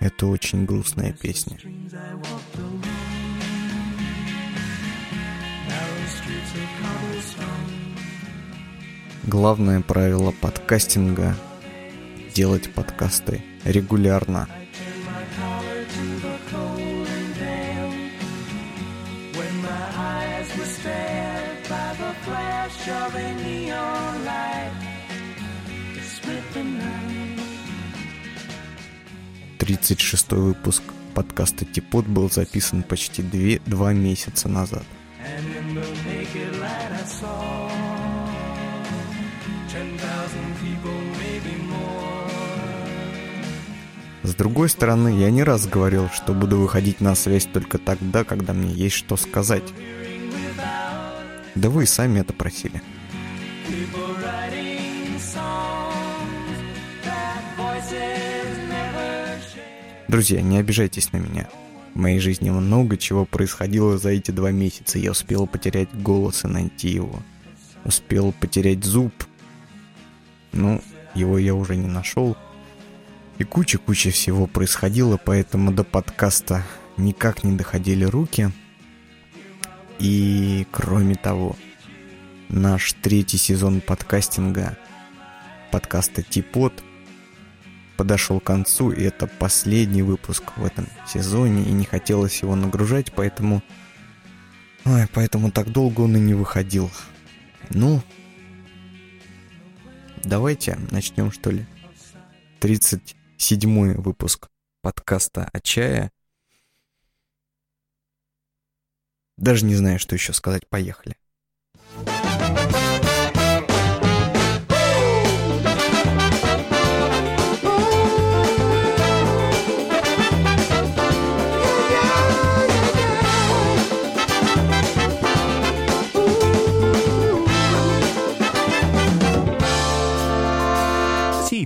Это очень грустная песня. Главное правило подкастинга — делать подкасты регулярно. Of a neon light that split the night. 36-й выпуск подкаста «Типот» был записан почти две, два месяца назад. С другой стороны, я не раз говорил, что буду выходить на связь только тогда, когда мне есть что сказать. Да вы и сами это просили. People Друзья, не обижайтесь на меня. В моей жизни много чего происходило за эти два месяца. Я успел потерять голос и найти его. Успел потерять зуб. Ну, его я уже не нашел. И куча-куча всего происходило, поэтому до подкаста никак не доходили руки. И кроме того, наш третий сезон подкастинга, подкаста Типот, подошел к концу, и это последний выпуск в этом сезоне, и не хотелось его нагружать, поэтому... Ой, поэтому так долго он и не выходил. Ну, давайте начнем, что ли. 37-й выпуск подкаста о чае. Даже не знаю, что еще сказать. Поехали.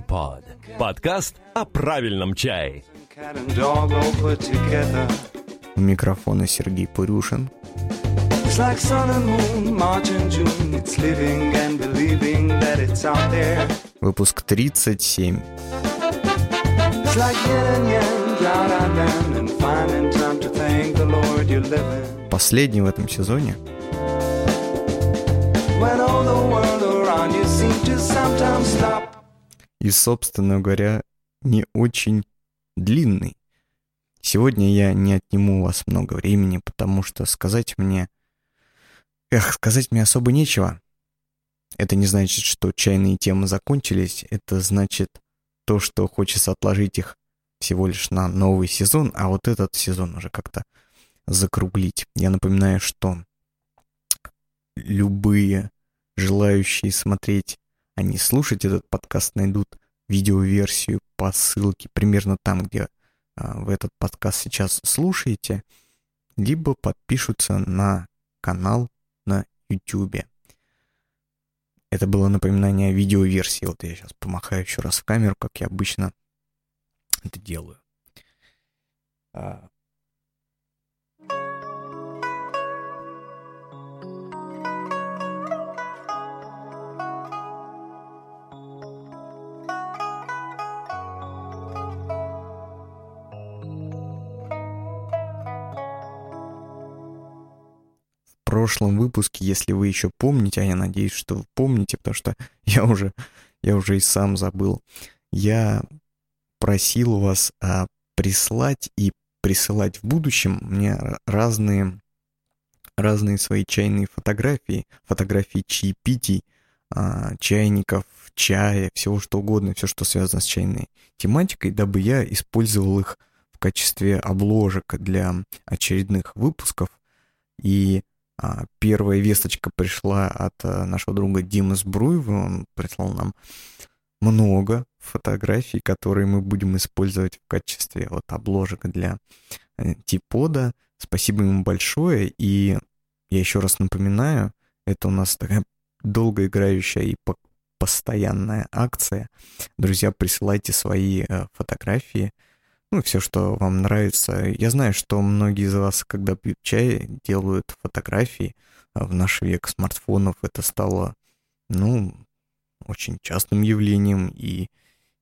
Teapot. Подкаст о правильном чае. У микрофона Сергей Пурюшин. It's like sun and moon, March and June. It's living and believing that it's out there. Выпуск 37. It's like yin and yang, cloud and land, and finding time to thank the Lord you're living. Последний в этом сезоне. When all the world around you seems to sometimes stop. И, собственно говоря, не очень длинный. Сегодня я не отниму у вас много времени, потому что сказать мне... Эх, сказать мне особо нечего. Это не значит, что чайные темы закончились. Это значит то, что хочется отложить их всего лишь на новый сезон, а вот этот сезон уже как-то закруглить. Я напоминаю, что любые желающие смотреть, а не слушать этот подкаст, найдут видеоверсию по ссылке примерно там, где а, вы этот подкаст сейчас слушаете, либо подпишутся на канал на YouTube. Это было напоминание о видеоверсии. Вот я сейчас помахаю еще раз в камеру, как я обычно это делаю. Прошлом выпуске, если вы еще помните, а я надеюсь, что вы помните, потому что я уже, я уже и сам забыл, я просил вас а, прислать и присылать в будущем мне разные, разные свои чайные фотографии, фотографии чаепитий, а, чайников, чая, всего что угодно, все, что связано с чайной тематикой, дабы я использовал их в качестве обложек для очередных выпусков. И первая весточка пришла от а, нашего друга Димы Сбруева. Он прислал нам много фотографий, которые мы будем использовать в качестве вот обложек для э, типода. Спасибо ему большое. И я еще раз напоминаю, это у нас такая долгоиграющая и постоянная акция. Друзья, присылайте свои э, фотографии, ну, все, что вам нравится. Я знаю, что многие из вас, когда пьют чай, делают фотографии. А в наш век смартфонов это стало, ну, очень частым явлением, и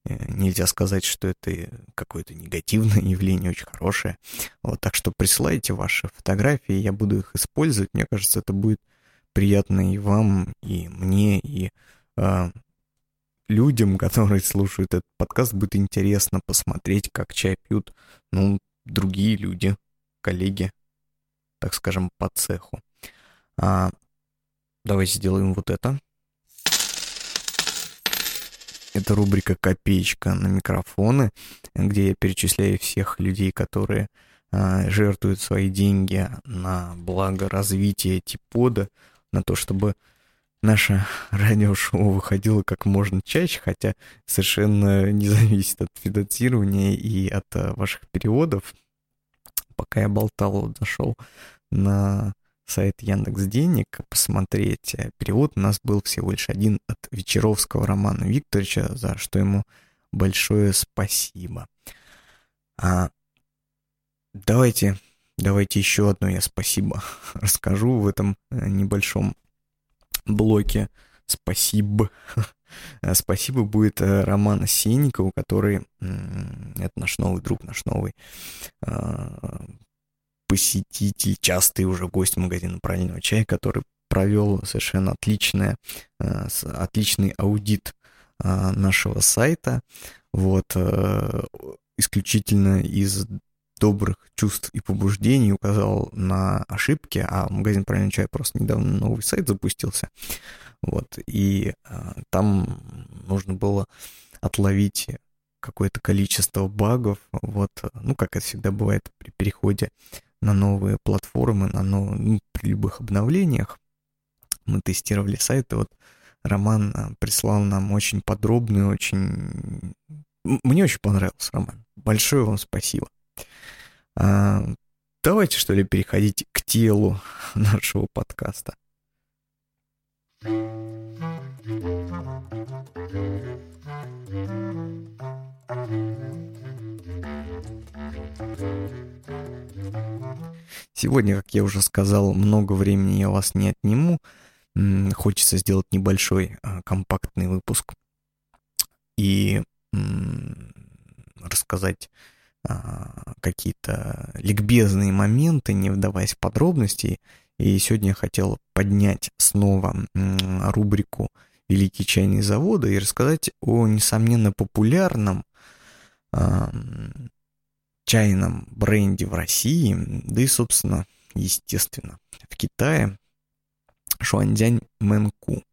э, нельзя сказать, что это какое-то негативное явление, очень хорошее. Вот, так что присылайте ваши фотографии, я буду их использовать. Мне кажется, это будет приятно и вам, и мне, и э, людям, которые слушают этот подкаст, будет интересно посмотреть, как чай пьют, ну, другие люди, коллеги, так скажем, по цеху. А, давайте сделаем вот это. Это рубрика «Копеечка на микрофоны», где я перечисляю всех людей, которые а, жертвуют свои деньги на благо развития Типода, на то, чтобы наше радиошоу выходило как можно чаще, хотя совершенно не зависит от финансирования и от а, ваших переводов. Пока я болтал, зашел на сайт Яндекс Денег посмотреть. Э, перевод у нас был всего лишь один от Вечеровского Романа Викторовича, за что ему большое спасибо. А давайте, давайте еще одно я спасибо расскажу в этом э, небольшом блоке. Спасибо. Спасибо будет э, Роман Сенникову, который, это наш новый друг, наш новый а, посетитель, частый уже гость магазина правильного чая, который провел совершенно отличное, э, отличный аудит э, нашего сайта. Вот, э, исключительно из добрых чувств и побуждений указал на ошибки, а магазин правильного чая просто недавно новый сайт запустился. Вот, и там нужно было отловить какое-то количество багов, вот, ну, как это всегда бывает при переходе на новые платформы, на нов... ну, при любых обновлениях. Мы тестировали сайт, и вот Роман а, прислал нам очень подробный, очень... Мне очень понравился, Роман. Большое вам спасибо. А, давайте, что ли, переходить к телу нашего подкаста. Сегодня, как я уже сказал, много времени я вас не отниму. Хочется сделать небольшой а, компактный выпуск и рассказать какие-то ликбезные моменты, не вдаваясь в подробности. И сегодня я хотел поднять снова рубрику «Великие чайные заводы» и рассказать о, несомненно, популярном чайном бренде в России, да и, собственно, естественно, в Китае, Шуанзянь Мэнку.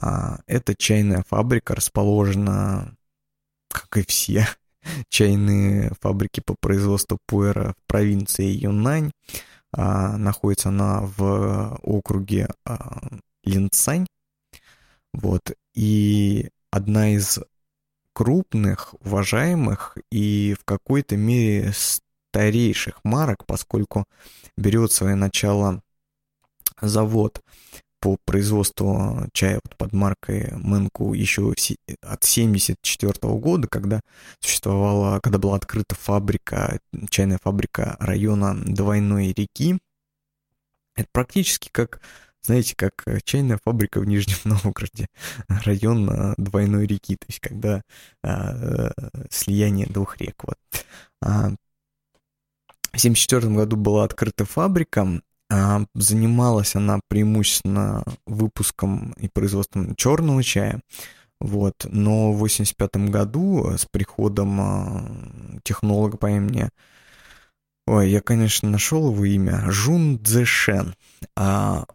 А, эта чайная фабрика расположена, как и все чайные фабрики по производству пуэра в провинции Юнань. А, находится она в округе а, Линцань. Вот. И одна из крупных, уважаемых и в какой-то мере старейших марок, поскольку берет свое начало завод по производству чая вот под маркой Мэнку еще от 74 года, когда существовала, когда была открыта фабрика, чайная фабрика района Двойной реки. Это практически как знаете, как чайная фабрика в Нижнем Новгороде, район э, двойной реки, то есть когда а, слияние двух рек. Вот. А, в 1974 году была открыта фабрика, а, занималась она преимущественно выпуском и производством черного чая, вот. Но в 1985 году с приходом а, технолога по имени Ой, я, конечно, нашел его имя. Жун Цзэшен. А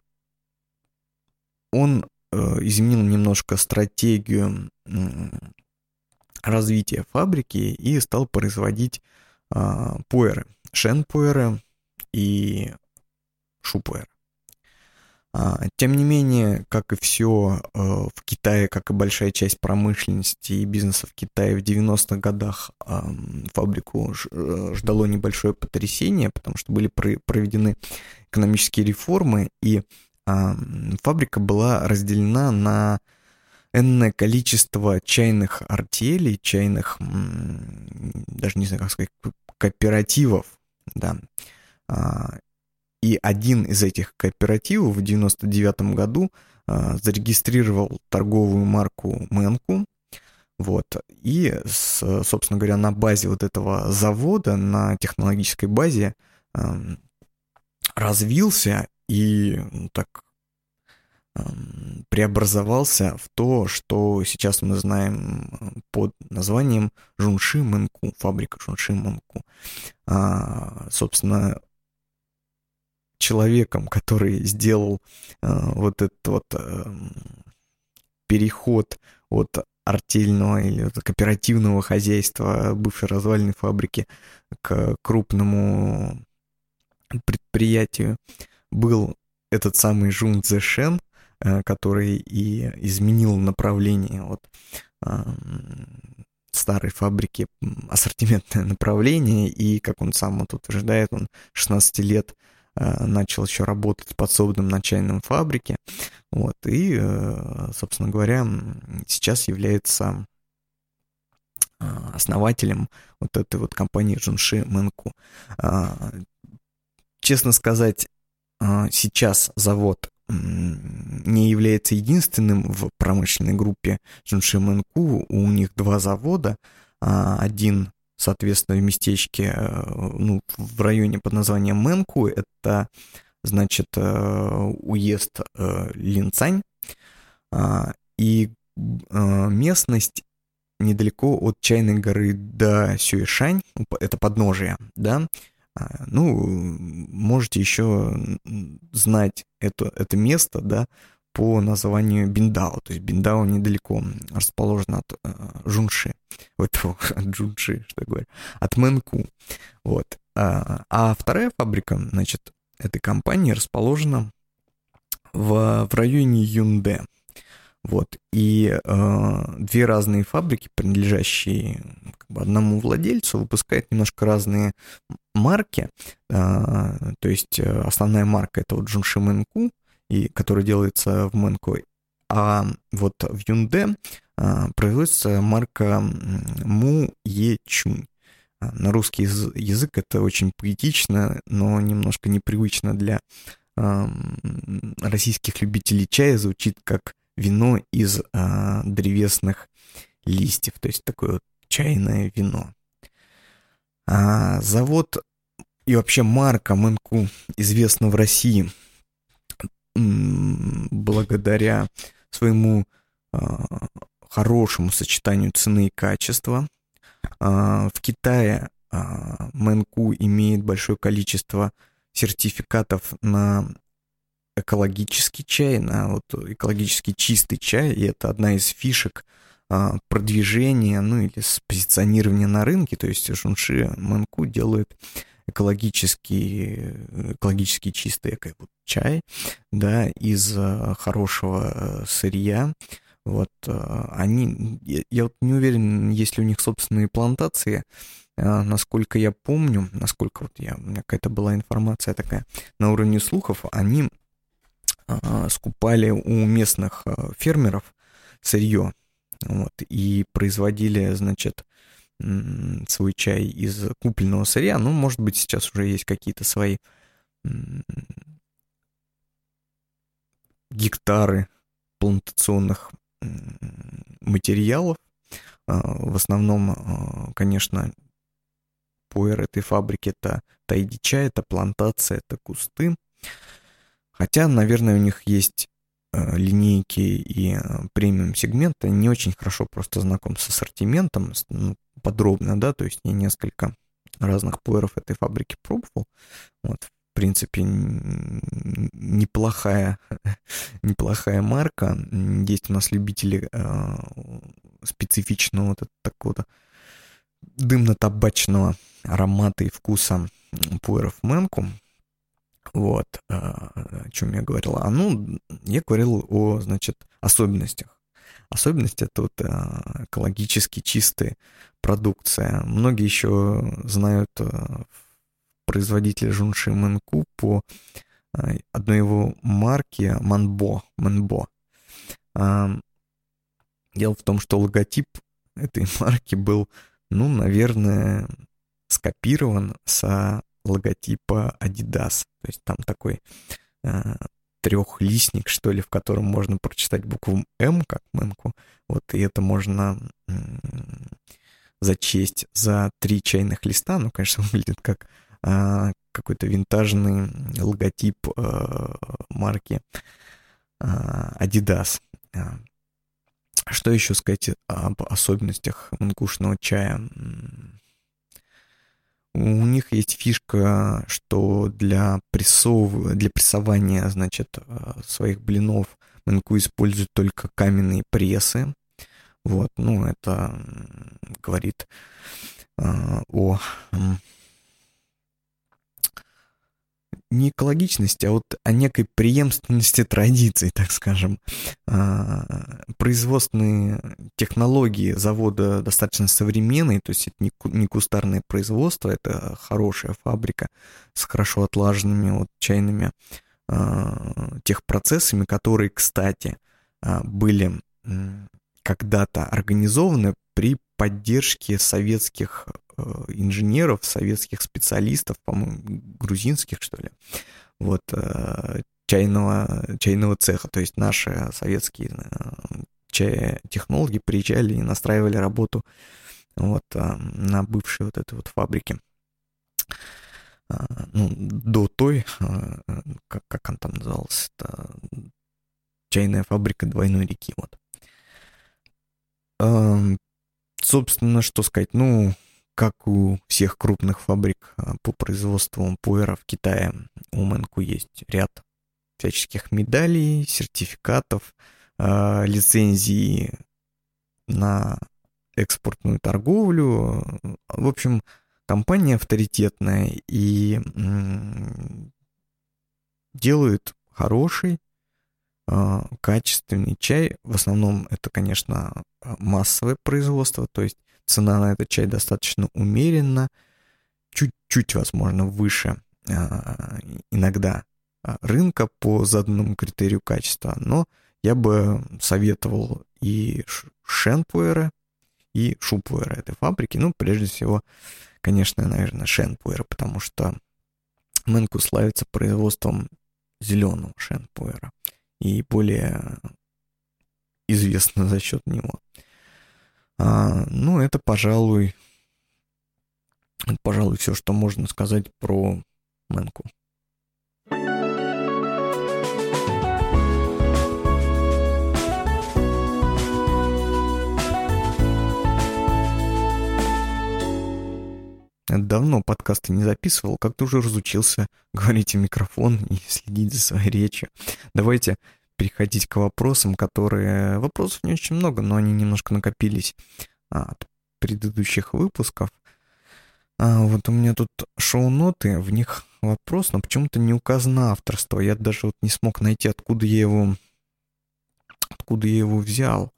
он э, изменил немножко стратегию развития фабрики и стал производить э, пуэры, шен-пуэры и шу-пуэры. А, тем не менее, как и все э, в Китае, как и большая часть промышленности и бизнеса в Китае в 90-х годах фабрику э, ждало небольшое потрясение, потому что были проведены экономические реформы, и фабрика была разделена на энное количество чайных артелей, чайных, даже не знаю, как сказать, кооперативов, да. И один из этих кооперативов в 99 году а, зарегистрировал торговую марку Мэнку, вот. И, собственно говоря, на базе вот этого завода, на технологической базе развился и ну, так преобразовался в то, что сейчас мы знаем под названием Жунши Мэнку, фабрика Жунши Мэнку. А, собственно, человеком, который сделал а, вот этот вот а, переход от артельного или кооперативного хозяйства бывшей развальной фабрики к крупному предприятию был этот самый Жун Цзэшен, Э, который и изменил направление от старой фабрики ассортиментное направление, и, как он сам вот утверждает, он 16 лет э, начал еще работать подсобным на чайном фабрике, вот, и, э, собственно говоря, сейчас является основателем вот этой вот компании Джунши Мэнку. Честно сказать, сейчас завод не является единственным в промышленной группе Джунши Мэнку. У них два завода. А, один, соответственно, в местечке, э, ну, в районе под названием Мэнку. Это, значит, э, уезд э, Линцань. А, и местность недалеко от Чайной горы до Сюэшань, это подножие, да, а, ну, можете еще знать это, это место, да, по названию Биндао. То есть Биндао недалеко расположен от э, Жунши. Вот, от Джунши, что я говорю. От Мэнку. Вот. А, а вторая фабрика, значит, этой компании расположена в, в районе Юнде. Вот. И э, две разные фабрики, принадлежащие как бы, одному владельцу, выпускают немножко разные марки. Э, то есть э, основная марка это вот Джунши Мэнку, и, который делается в Мэнку. А вот в Юнде э, производится марка Му Е Чунь. А, на русский язык это очень поэтично, но немножко непривычно для э, российских любителей чая. Звучит как вино из а, древесных листьев, то есть такое вот чайное вино. А, завод и вообще марка Мэнку известна в России благодаря своему а, хорошему сочетанию цены и качества. А, в Китае а, Мэнку имеет большое количество сертификатов на экологический чай, на вот экологически чистый чай, и это одна из фишек продвижения, ну или с позиционирования на рынке, то есть Жунши Манку делают экологически, экологически чистый вот, чай, да, из а, хорошего э, сырья, вот, а, они, я, я вот не уверен, есть ли у них собственные плантации, насколько я помню, насколько вот я, у меня какая-то была информация такая на уровне слухов, они а, скупали у местных а, фермеров сырье вот, и производили, значит, свой чай из купленного сырья. Ну, может быть, сейчас уже есть какие-то свои гектары плантационных материалов. А, в основном, конечно, пуэр этой фабрики это тайдича, это плантация, это кусты. Хотя, наверное, у них есть линейки и э, премиум сегмента, не очень хорошо просто знаком с ассортиментом, ну, подробно, да, то есть я несколько разных пуэров этой фабрики пробовал. Вот, в принципе, неплохая, неплохая марка. Есть у нас любители э, специфичного вот такого дымно-табачного аромата и вкуса пуэров Мэнку. Вот, о чем я говорил. А ну, я говорил о, значит, особенностях. Особенности тут экологически чистая продукция. Многие еще знают производителя Жунши Мэнку по одной его марки Манбо. Манбо. Дело в том, что логотип этой марки был, ну, наверное, скопирован с логотипа Adidas. То есть там такой э, трехлистник, что ли, в котором можно прочитать букву М, как Мэнку. Вот, и это можно э, зачесть за три чайных листа. Ну, конечно, выглядит как э, какой-то винтажный логотип э, марки э, Adidas. Что еще сказать об особенностях мангушного чая? У них есть фишка, что для, прессов... для прессования, значит, своих блинов Мэнку используют только каменные прессы. Вот, ну, это говорит э, о не экологичности, а вот о некой преемственности традиций, так скажем. А, производственные технологии завода достаточно современные, то есть это не кустарное производство, это хорошая фабрика с хорошо отлаженными вот чайными а, техпроцессами, которые, кстати, а, были когда-то организованы при поддержке советских инженеров, советских специалистов, по-моему, грузинских, что ли, вот, э, чайного, чайного цеха. То есть наши советские э, технологи приезжали и настраивали работу вот на бывшей вот этой вот фабрике. Ну, до той, как, как он там назывался, это чайная фабрика двойной реки, вот. Собственно, что сказать, ну, как у всех крупных фабрик а, по производству пуэра в Китае, у Мэнку есть ряд всяческих медалей, сертификатов, э, лицензий на экспортную торговлю. В общем, компания авторитетная и делает хороший, а, качественный чай. В основном это, конечно, массовое производство, то есть цена на этот чай достаточно умеренна, чуть-чуть, возможно, выше а, иногда а, рынка по заданному критерию качества, но я бы советовал и шенпуэра, и шупуэра этой фабрики. Ну, прежде всего, конечно, наверное, шенпуэра, потому что Мэнку славится производством зеленого шенпуэра и более известна за счет него. А, ну, это, пожалуй, это, пожалуй, все, что можно сказать про Мэнку. Давно подкасты не записывал, как-то уже разучился говорить в микрофон и следить за своей речью. Давайте переходить к вопросам, которые... Вопросов не очень много, но они немножко накопились а, от предыдущих выпусков. А, вот у меня тут шоу-ноты, в них вопрос, но почему-то не указано авторство. Я даже вот не смог найти, откуда я его... Откуда я его взял.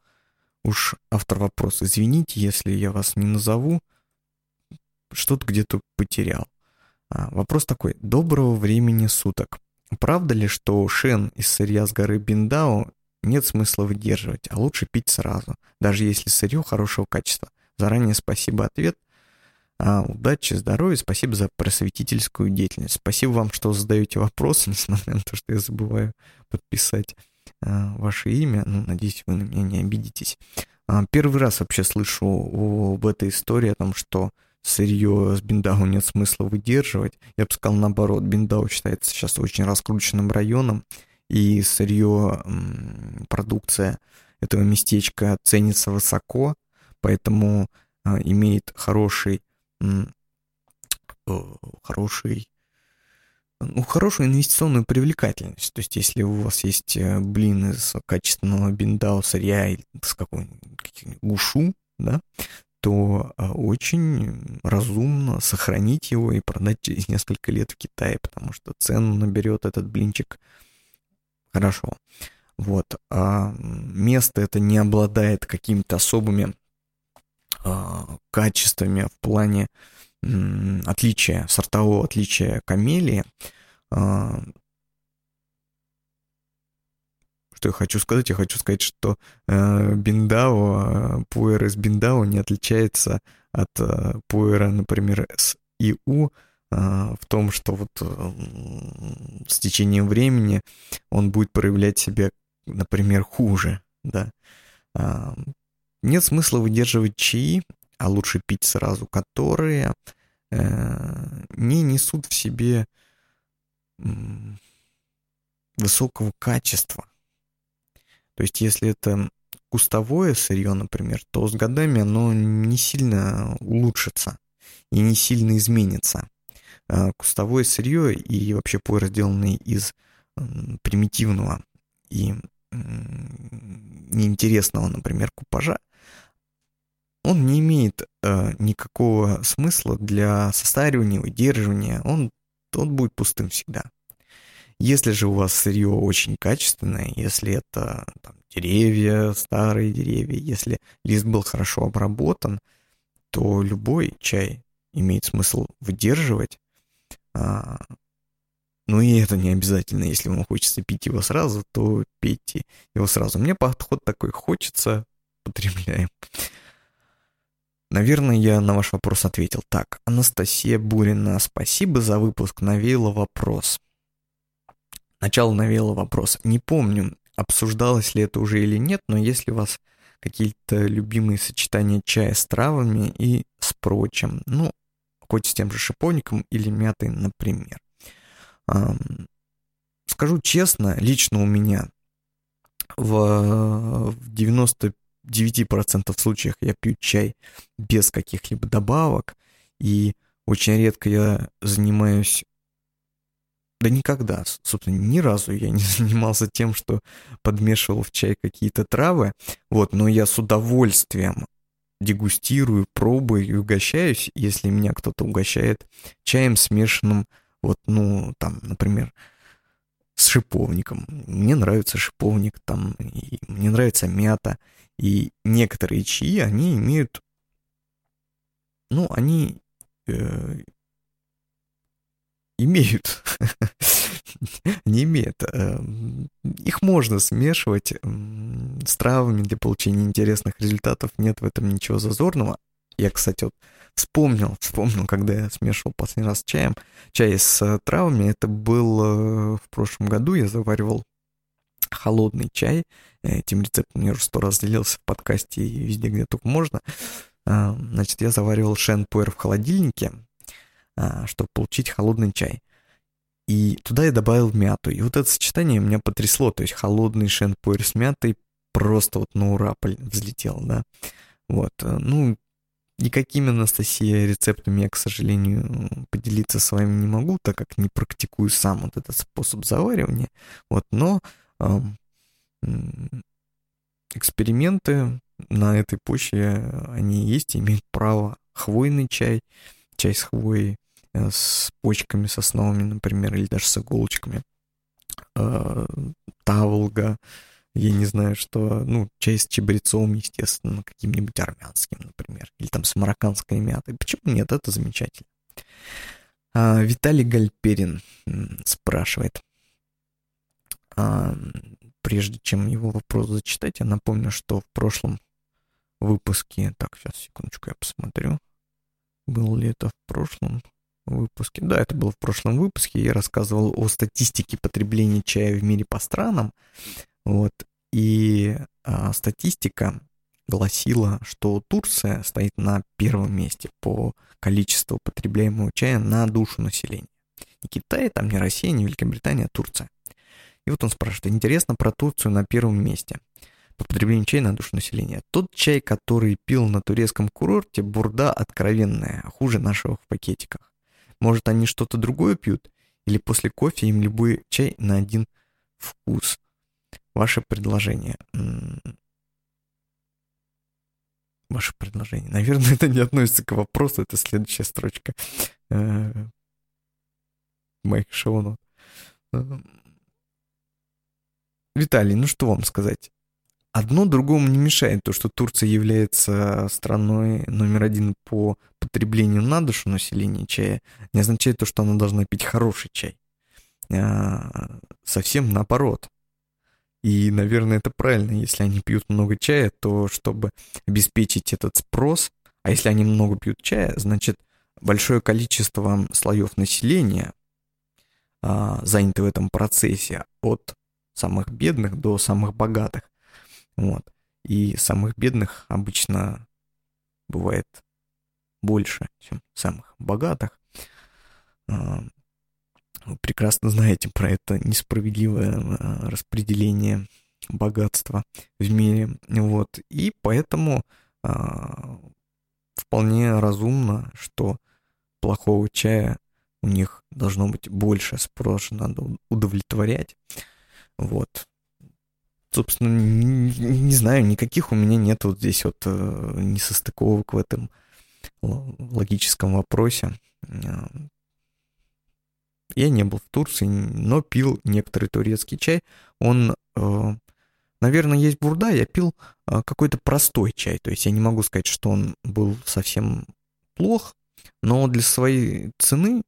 Уж автор вопроса, извините, если я вас не назову, что-то где-то потерял. А, вопрос такой. Доброго времени суток. Правда ли, что шен из сырья с горы Биндао нет смысла выдерживать, а лучше пить сразу, даже если сырье хорошего качества? Заранее спасибо ответ. А, удачи, здоровья, спасибо за просветительскую деятельность. Спасибо вам, что задаете вопросы, несмотря на то, что я забываю подписать а, ваше имя. Ну, надеюсь, вы на меня не обидитесь. А, первый раз вообще слышу об этой истории, о том, что сырье с Биндау нет смысла выдерживать. Я бы сказал наоборот, Биндау считается сейчас очень раскрученным районом, и сырье, продукция этого местечка ценится высоко, поэтому а, имеет хороший, э, хороший ну, хорошую инвестиционную привлекательность. То есть, если у вас есть э, блин из качественного биндау сырья с какой-нибудь гушу, да, то а, очень разумно сохранить его и продать через несколько лет в Китае, потому что цену наберет этот блинчик хорошо. Вот. А место это не обладает какими-то особыми а, качествами в плане м, отличия, сортового отличия камелии. А, что я хочу сказать? Я хочу сказать, что э, Биндао, э, пуэр из Биндао не отличается от э, пуэра, например, с ИУ, э, в том, что вот э, с течением времени он будет проявлять себя, например, хуже, да. Э, нет смысла выдерживать чаи, а лучше пить сразу, которые э, не несут в себе высокого качества. То есть, если это кустовое сырье, например, то с годами оно не сильно улучшится и не сильно изменится. А кустовое сырье и вообще пуэр, сделанный из примитивного и неинтересного, например, купажа, он не имеет э, никакого смысла для состаривания, выдерживания, он, он будет пустым всегда. Если же у вас сырье очень качественное, если это там, деревья, старые деревья, если лист был хорошо обработан, то любой чай имеет смысл выдерживать. А, ну и это не обязательно, если вам хочется пить его сразу, то пейте его сразу. Мне подход такой хочется, потребляем. Наверное, я на ваш вопрос ответил. Так, Анастасия Бурина, спасибо за выпуск, навеяла вопрос. Начало навело вопрос. Не помню, обсуждалось ли это уже или нет, но если у вас какие-то любимые сочетания чая с травами и с прочим, ну, хоть с тем же шиповником или мятой, например. Скажу честно, лично у меня в 99% случаях я пью чай без каких-либо добавок, и очень редко я занимаюсь да никогда, собственно, ни разу я не занимался тем, что подмешивал в чай какие-то травы, вот, но я с удовольствием дегустирую, пробую и угощаюсь, если меня кто-то угощает чаем смешанным, вот, ну, там, например, с шиповником. Мне нравится шиповник, там, и мне нравится мята, и некоторые чаи, они имеют, ну, они э, имеют, не имеют. Э, их можно смешивать с травами для получения интересных результатов. Нет в этом ничего зазорного. Я, кстати, вот вспомнил, вспомнил, когда я смешивал последний раз чаем, чай с э, травами. Это был э, в прошлом году. Я заваривал холодный чай. Этим рецептом я уже сто раз делился в подкасте и везде, где только можно. Значит, я заваривал шен-пуэр в холодильнике, чтобы получить холодный чай. И туда я добавил мяту. И вот это сочетание меня потрясло. То есть холодный шенпуэр с мятой просто вот на ура взлетел, да. Вот, э, ну, никакими, Анастасия, рецептами я, к сожалению, поделиться с вами не могу, так как не практикую сам вот этот способ заваривания. Вот, но эм, эксперименты на этой почве, они есть, имеют право. Хвойный чай, чай с хвоей, Э, с почками сосновыми, например, или даже с иголочками. Э, таволга, я не знаю, что, ну, чай с чабрецом, естественно, каким-нибудь армянским, например, или там с марокканской мятой. Почему нет? Это замечательно. А, Виталий Гальперин спрашивает. А, прежде чем его вопрос зачитать, я напомню, что в прошлом выпуске... Так, сейчас, секундочку, я посмотрю. Был ли это в прошлом? Выпуске. Да, это было в прошлом выпуске. Я рассказывал о статистике потребления чая в мире по странам. Вот. И а, статистика гласила, что Турция стоит на первом месте по количеству потребляемого чая на душу населения. Не Китай, там не Россия, не Великобритания, а Турция. И вот он спрашивает, интересно про Турцию на первом месте по потреблению чая на душу населения. Тот чай, который пил на турецком курорте, бурда откровенная, хуже нашего в пакетиках. Может, они что-то другое пьют? Или после кофе им любой чай на один вкус? Ваше предложение. ваше предложение. Наверное, это не относится к вопросу, это следующая строчка э, моих шоу Виталий, ну что вам сказать? Одно другому не мешает то, что Турция является страной номер один по потреблению на душу населения чая, не означает то, что она должна пить хороший чай. А, совсем наоборот. И, наверное, это правильно, если они пьют много чая, то чтобы обеспечить этот спрос, а если они много пьют чая, значит, большое количество слоев населения а, заняты в этом процессе от самых бедных до самых богатых. Вот. И самых бедных обычно бывает больше, чем самых богатых. А, вы прекрасно знаете про это несправедливое а, распределение богатства в мире. Вот. И поэтому а, вполне разумно, что плохого чая у них должно быть больше, спрос надо удовлетворять. Вот. Собственно, не, не знаю, никаких у меня нет вот здесь вот э, несостыковок в этом логическом вопросе. Э, я не был в Турции, но пил некоторый турецкий чай. Он, э, наверное, есть бурда, я пил какой-то простой чай. То есть я не могу сказать, что он был совсем плох, но для своей цены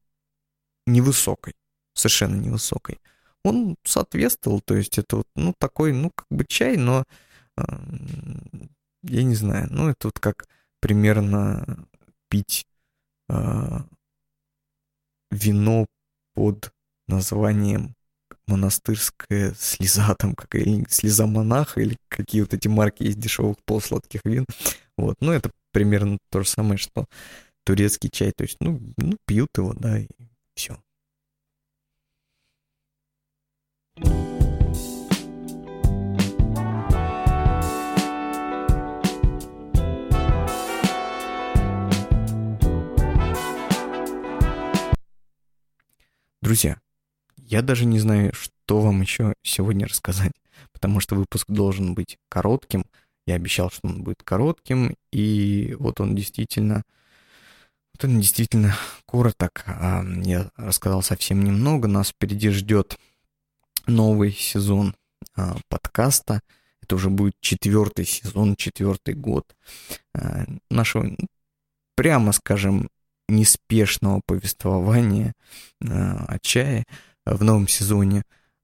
невысокой, совершенно невысокой он соответствовал, то есть это вот, ну, такой, ну, как бы чай, но, я не знаю, ну, это вот как примерно пить э, вино под названием монастырская слеза, там, как или слеза монаха, или какие вот эти марки есть дешевых полусладких вин. Вот, ну, это примерно то же самое, что турецкий чай, то есть, ну, ну пьют его, да, и все. Друзья, я даже не знаю, что вам еще сегодня рассказать, потому что выпуск должен быть коротким. Я обещал, что он будет коротким, и вот он действительно, вот он действительно короток. А я рассказал совсем немного. Нас впереди ждет новый сезон а, подкаста. Это уже будет четвертый сезон, четвертый год а, нашего, прямо скажем, неспешного повествования э, о чае в новом сезоне.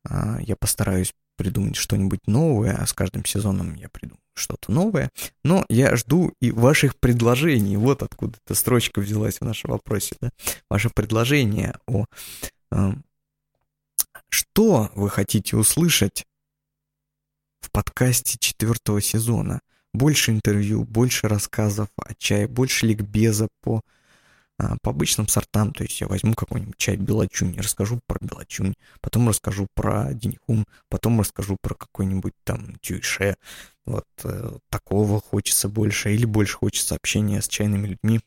Э, я постараюсь придумать что-нибудь новое, а с каждым сезоном я придумаю что-то новое. Но я жду и ваших предложений. Вот откуда эта строчка взялась в нашем вопросе. Да? Ваше предложение о... Э, что вы хотите услышать в подкасте четвертого сезона? Больше интервью, больше рассказов о чае, больше ликбеза по а, по обычным сортам, то есть я возьму какой-нибудь чай белочунь, расскажу про белочунь, потом расскажу про динихум, потом расскажу про какой-нибудь там тюйше, вот э, такого хочется больше, или больше хочется общения с чайными людьми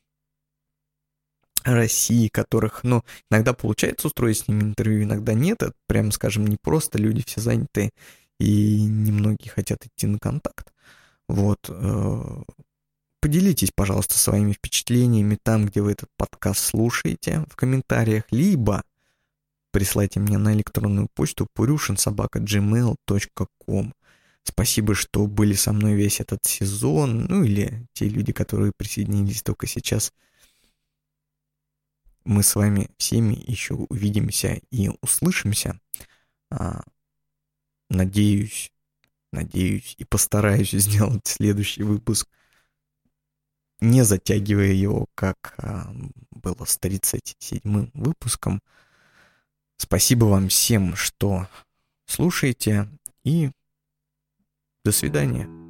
России, которых, ну, иногда получается устроить с ними интервью, иногда нет, это, прямо скажем, не просто, люди все заняты, и немногие хотят идти на контакт. Вот, э, Поделитесь, пожалуйста, своими впечатлениями там, где вы этот подкаст слушаете, в комментариях, либо присылайте мне на электронную почту purushinsobaka.gmail.com Спасибо, что были со мной весь этот сезон, ну или те люди, которые присоединились только сейчас. Мы с вами всеми еще увидимся и услышимся. А, надеюсь, надеюсь и постараюсь сделать следующий выпуск не затягивая его, как а, было с 37-м выпуском. Спасибо вам всем, что слушаете, и до свидания.